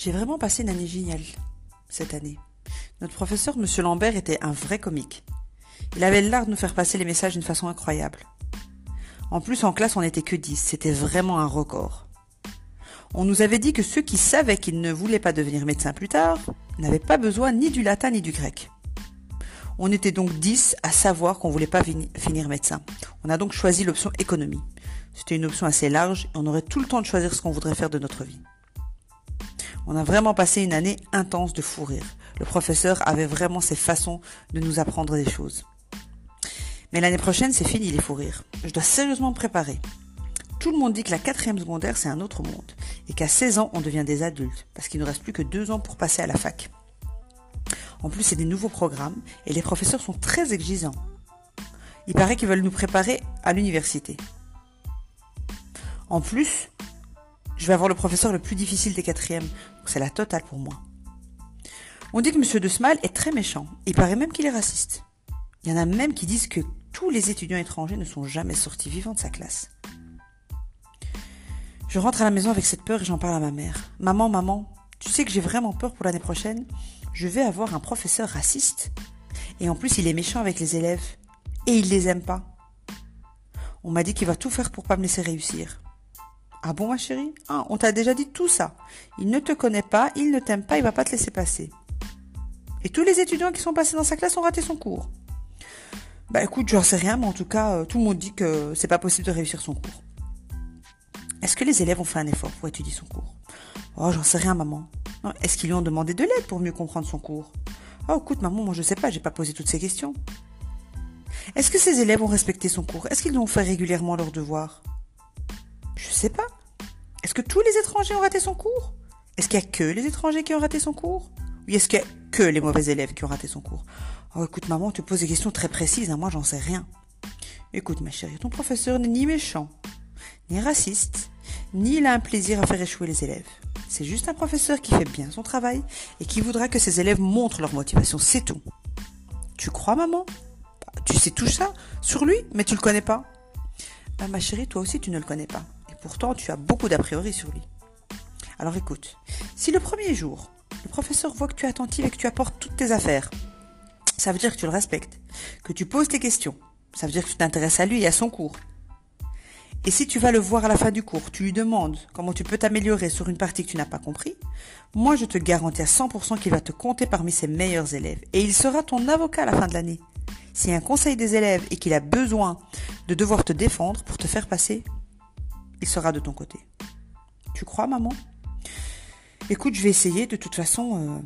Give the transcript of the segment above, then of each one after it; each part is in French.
J'ai vraiment passé une année géniale cette année. Notre professeur, Monsieur Lambert, était un vrai comique. Il avait l'art de nous faire passer les messages d'une façon incroyable. En plus, en classe, on n'était que 10. C'était vraiment un record. On nous avait dit que ceux qui savaient qu'ils ne voulaient pas devenir médecins plus tard n'avaient pas besoin ni du latin ni du grec. On était donc 10 à savoir qu'on voulait pas finir médecin. On a donc choisi l'option économie. C'était une option assez large et on aurait tout le temps de choisir ce qu'on voudrait faire de notre vie. On a vraiment passé une année intense de fou rire. Le professeur avait vraiment ses façons de nous apprendre des choses. Mais l'année prochaine, c'est fini les fous rires. Je dois sérieusement me préparer. Tout le monde dit que la quatrième secondaire, c'est un autre monde. Et qu'à 16 ans, on devient des adultes. Parce qu'il ne reste plus que deux ans pour passer à la fac. En plus, c'est des nouveaux programmes. Et les professeurs sont très exigeants. Il paraît qu'ils veulent nous préparer à l'université. En plus, je vais avoir le professeur le plus difficile des quatrièmes, c'est la totale pour moi. On dit que M. De Smal est très méchant. Il paraît même qu'il est raciste. Il y en a même qui disent que tous les étudiants étrangers ne sont jamais sortis vivants de sa classe. Je rentre à la maison avec cette peur et j'en parle à ma mère. Maman, maman, tu sais que j'ai vraiment peur pour l'année prochaine. Je vais avoir un professeur raciste. Et en plus, il est méchant avec les élèves. Et il les aime pas. On m'a dit qu'il va tout faire pour pas me laisser réussir. Ah bon, ma chérie ah, On t'a déjà dit tout ça. Il ne te connaît pas, il ne t'aime pas, il va pas te laisser passer. Et tous les étudiants qui sont passés dans sa classe ont raté son cours. Bah écoute, j'en sais rien, mais en tout cas, euh, tout le monde dit que c'est pas possible de réussir son cours. Est-ce que les élèves ont fait un effort pour étudier son cours? Oh, j'en sais rien, maman. Est-ce qu'ils lui ont demandé de l'aide pour mieux comprendre son cours? Oh, écoute, maman, moi je sais pas, j'ai pas posé toutes ces questions. Est-ce que ces élèves ont respecté son cours? Est-ce qu'ils ont fait régulièrement leurs devoirs? Je sais pas. Que tous les étrangers ont raté son cours? Est-ce qu'il y a que les étrangers qui ont raté son cours? Ou est-ce qu'il y a que les mauvais élèves qui ont raté son cours? Oh, écoute, maman, tu poses des questions très précises, hein, moi j'en sais rien. Écoute, ma chérie, ton professeur n'est ni méchant, ni raciste, ni il a un plaisir à faire échouer les élèves. C'est juste un professeur qui fait bien son travail et qui voudra que ses élèves montrent leur motivation, c'est tout. Tu crois, maman? Tu sais tout ça sur lui, mais tu le connais pas Bah, ma chérie, toi aussi, tu ne le connais pas. Pourtant, tu as beaucoup d'a priori sur lui. Alors écoute, si le premier jour, le professeur voit que tu es attentive et que tu apportes toutes tes affaires, ça veut dire que tu le respectes, que tu poses tes questions, ça veut dire que tu t'intéresses à lui et à son cours. Et si tu vas le voir à la fin du cours, tu lui demandes comment tu peux t'améliorer sur une partie que tu n'as pas compris, moi je te garantis à 100% qu'il va te compter parmi ses meilleurs élèves et il sera ton avocat à la fin de l'année. S'il y a un conseil des élèves et qu'il a besoin de devoir te défendre pour te faire passer, il sera de ton côté. Tu crois, maman? Écoute, je vais essayer, de toute façon, euh,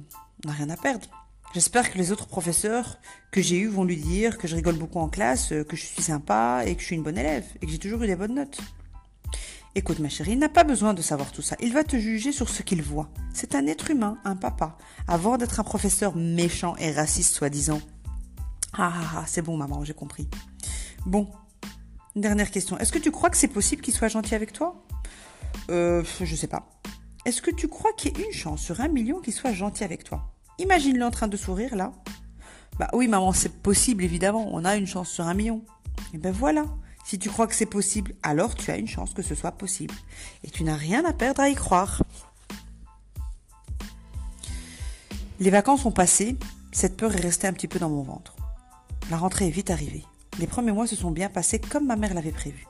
on n'a rien à perdre. J'espère que les autres professeurs que j'ai eus vont lui dire que je rigole beaucoup en classe, euh, que je suis sympa et que je suis une bonne élève et que j'ai toujours eu des bonnes notes. Écoute ma chérie, il n'a pas besoin de savoir tout ça. Il va te juger sur ce qu'il voit. C'est un être humain, un papa, avant d'être un professeur méchant et raciste soi-disant. Ah, ah, ah c'est bon maman, j'ai compris. Bon, une dernière question. Est-ce que tu crois que c'est possible qu'il soit gentil avec toi? Euh, je sais pas. Est-ce que tu crois qu'il y ait une chance sur un million qu'il soit gentil avec toi? Imagine-le en train de sourire là. Bah oui, maman, c'est possible évidemment. On a une chance sur un million. Et ben voilà. Si tu crois que c'est possible, alors tu as une chance que ce soit possible. Et tu n'as rien à perdre à y croire. Les vacances ont passé, cette peur est restée un petit peu dans mon ventre. La rentrée est vite arrivée. Les premiers mois se sont bien passés comme ma mère l'avait prévu.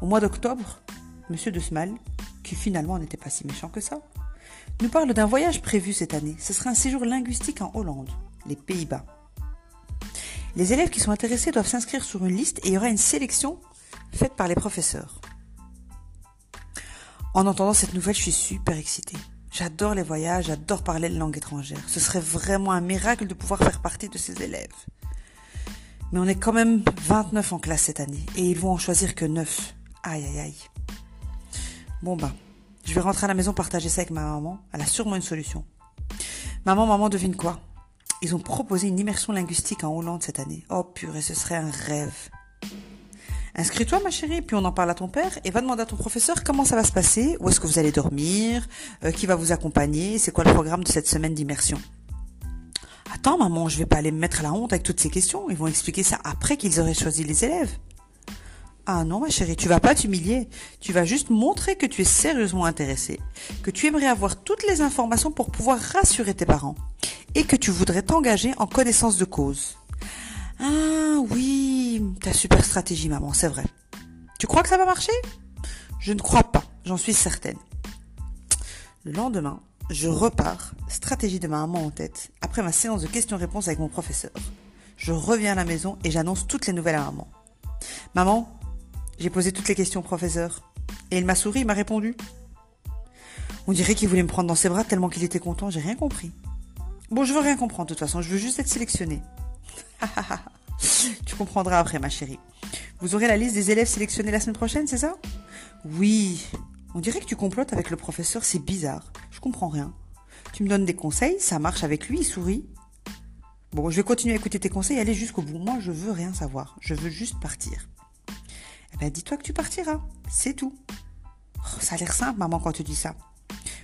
Au mois d'octobre, Monsieur de Smal, qui finalement n'était pas si méchant que ça, nous parle d'un voyage prévu cette année. Ce sera un séjour linguistique en Hollande, les Pays-Bas. Les élèves qui sont intéressés doivent s'inscrire sur une liste et il y aura une sélection faite par les professeurs. En entendant cette nouvelle, je suis super excitée. J'adore les voyages, j'adore parler de langue étrangère. Ce serait vraiment un miracle de pouvoir faire partie de ces élèves. Mais on est quand même 29 en classe cette année et ils vont en choisir que 9. Aïe aïe aïe. Bon bah, je vais rentrer à la maison partager ça avec ma maman. Elle a sûrement une solution. Maman, maman, devine quoi? Ils ont proposé une immersion linguistique en Hollande cette année. Oh purée, ce serait un rêve. Inscris-toi ma chérie, puis on en parle à ton père et va demander à ton professeur comment ça va se passer, où est-ce que vous allez dormir, euh, qui va vous accompagner, c'est quoi le programme de cette semaine d'immersion. Maman, je vais pas aller me mettre la honte avec toutes ces questions. Ils vont expliquer ça après qu'ils auraient choisi les élèves. Ah non, ma chérie, tu vas pas t'humilier. Tu vas juste montrer que tu es sérieusement intéressée, que tu aimerais avoir toutes les informations pour pouvoir rassurer tes parents et que tu voudrais t'engager en connaissance de cause. Ah oui, ta super stratégie, maman, c'est vrai. Tu crois que ça va marcher? Je ne crois pas, j'en suis certaine. Le lendemain, je repars, stratégie de ma maman en tête, après ma séance de questions-réponses avec mon professeur. Je reviens à la maison et j'annonce toutes les nouvelles à maman. Maman, j'ai posé toutes les questions au professeur. Et il m'a souri, il m'a répondu. On dirait qu'il voulait me prendre dans ses bras tellement qu'il était content, j'ai rien compris. Bon, je veux rien comprendre de toute façon, je veux juste être sélectionnée. tu comprendras après, ma chérie. Vous aurez la liste des élèves sélectionnés la semaine prochaine, c'est ça? Oui, on dirait que tu complotes avec le professeur, c'est bizarre. Je comprends rien. Tu me donnes des conseils, ça marche avec lui, il sourit. Bon, je vais continuer à écouter tes conseils aller jusqu'au bout. Moi, je veux rien savoir. Je veux juste partir. Eh ben, dis-toi que tu partiras. C'est tout. Oh, ça a l'air simple, maman, quand tu dis ça.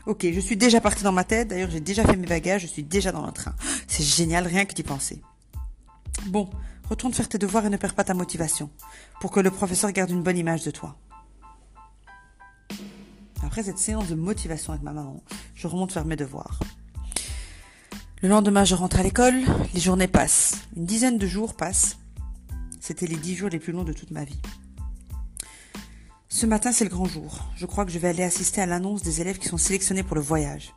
Ok, je suis déjà partie dans ma tête. D'ailleurs, j'ai déjà fait mes bagages. Je suis déjà dans le train. C'est génial, rien que d'y penser. Bon, retourne faire tes devoirs et ne perds pas ta motivation. Pour que le professeur garde une bonne image de toi. Après cette séance de motivation avec ma maman, je remonte faire mes devoirs. Le lendemain, je rentre à l'école, les journées passent. Une dizaine de jours passent. C'était les dix jours les plus longs de toute ma vie. Ce matin, c'est le grand jour. Je crois que je vais aller assister à l'annonce des élèves qui sont sélectionnés pour le voyage.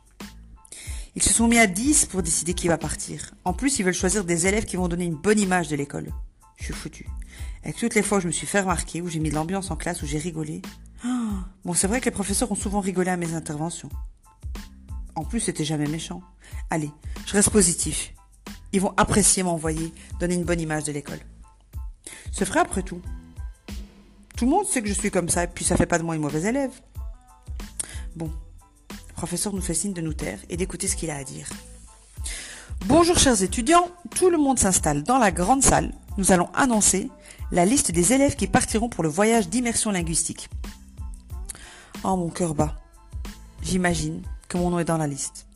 Ils se sont mis à dix pour décider qui va partir. En plus, ils veulent choisir des élèves qui vont donner une bonne image de l'école. Je suis foutu. Avec toutes les fois où je me suis fait remarquer, où j'ai mis l'ambiance en classe, où j'ai rigolé, Bon, c'est vrai que les professeurs ont souvent rigolé à mes interventions. En plus, c'était jamais méchant. Allez, je reste positif. Ils vont apprécier m'envoyer, donner une bonne image de l'école. Ce ferait après tout. Tout le monde sait que je suis comme ça, et puis ça fait pas de moi une mauvaise élève. Bon, le professeur nous fait signe de nous taire et d'écouter ce qu'il a à dire. Bonjour chers étudiants, tout le monde s'installe dans la grande salle. Nous allons annoncer la liste des élèves qui partiront pour le voyage d'immersion linguistique. Oh, mon cœur bat. J'imagine que mon nom est dans la liste.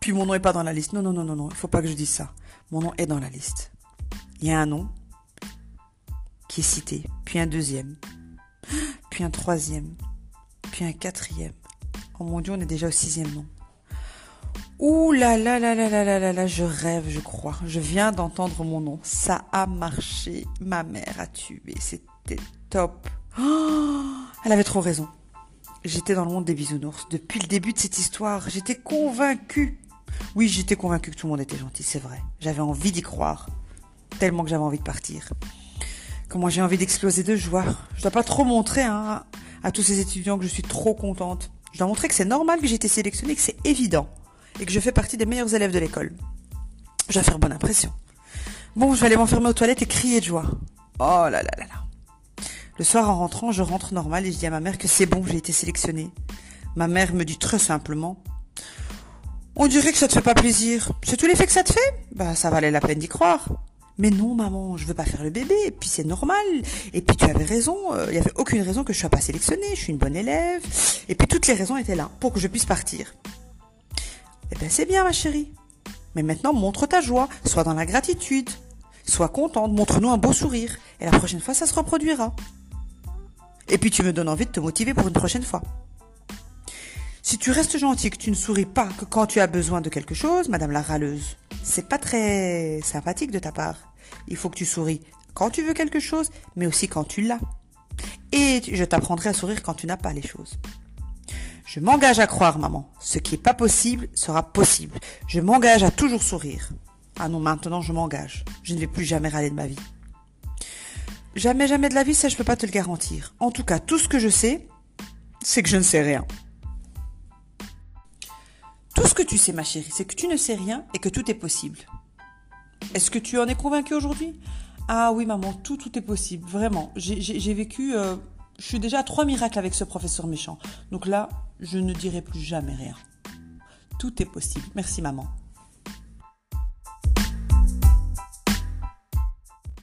Puis mon nom est pas dans la liste. Non, non, non, non, non. Il faut pas que je dise ça. Mon nom est dans la liste. Il y a un nom qui est cité, puis un deuxième, puis un troisième, puis un quatrième. Oh mon Dieu, on est déjà au sixième nom. Ouh là là là là là là là là, je rêve, je crois. Je viens d'entendre mon nom. Ça a marché. Ma mère a tué. C'était top. Oh, elle avait trop raison. J'étais dans le monde des bisounours. Depuis le début de cette histoire, j'étais convaincue. Oui, j'étais convaincue que tout le monde était gentil, c'est vrai. J'avais envie d'y croire. Tellement que j'avais envie de partir. Comment j'ai envie d'exploser de joie. Je dois pas trop montrer hein, à tous ces étudiants que je suis trop contente. Je dois montrer que c'est normal que j'ai été sélectionnée, que c'est évident. Et que je fais partie des meilleurs élèves de l'école. Je dois faire bonne impression. Bon, je vais aller m'enfermer aux toilettes et crier de joie. Oh là là là là. Le soir, en rentrant, je rentre normal et je dis à ma mère que c'est bon, j'ai été sélectionnée. Ma mère me dit très simplement, on dirait que ça te fait pas plaisir. C'est tout l'effet que ça te fait? Bah, ça valait la peine d'y croire. Mais non, maman, je veux pas faire le bébé, et puis c'est normal. Et puis tu avais raison, euh, il n'y avait aucune raison que je sois pas sélectionnée, je suis une bonne élève. Et puis toutes les raisons étaient là pour que je puisse partir. Eh ben c'est bien, ma chérie. Mais maintenant, montre ta joie, sois dans la gratitude. Sois contente, montre-nous un beau sourire. Et la prochaine fois, ça se reproduira. Et puis tu me donnes envie de te motiver pour une prochaine fois. Si tu restes gentil, que tu ne souris pas que quand tu as besoin de quelque chose, madame la râleuse, c'est pas très sympathique de ta part. Il faut que tu souris quand tu veux quelque chose, mais aussi quand tu l'as. Et je t'apprendrai à sourire quand tu n'as pas les choses. Je m'engage à croire, maman. Ce qui est pas possible sera possible. Je m'engage à toujours sourire. Ah non, maintenant je m'engage. Je ne vais plus jamais râler de ma vie. Jamais, jamais de la vie, ça je peux pas te le garantir. En tout cas, tout ce que je sais, c'est que je ne sais rien. Tout ce que tu sais, ma chérie, c'est que tu ne sais rien et que tout est possible. Est-ce que tu en es convaincue aujourd'hui? Ah oui, maman, tout, tout est possible, vraiment. J'ai vécu, euh, je suis déjà à trois miracles avec ce professeur méchant. Donc là, je ne dirai plus jamais rien. Tout est possible. Merci, maman.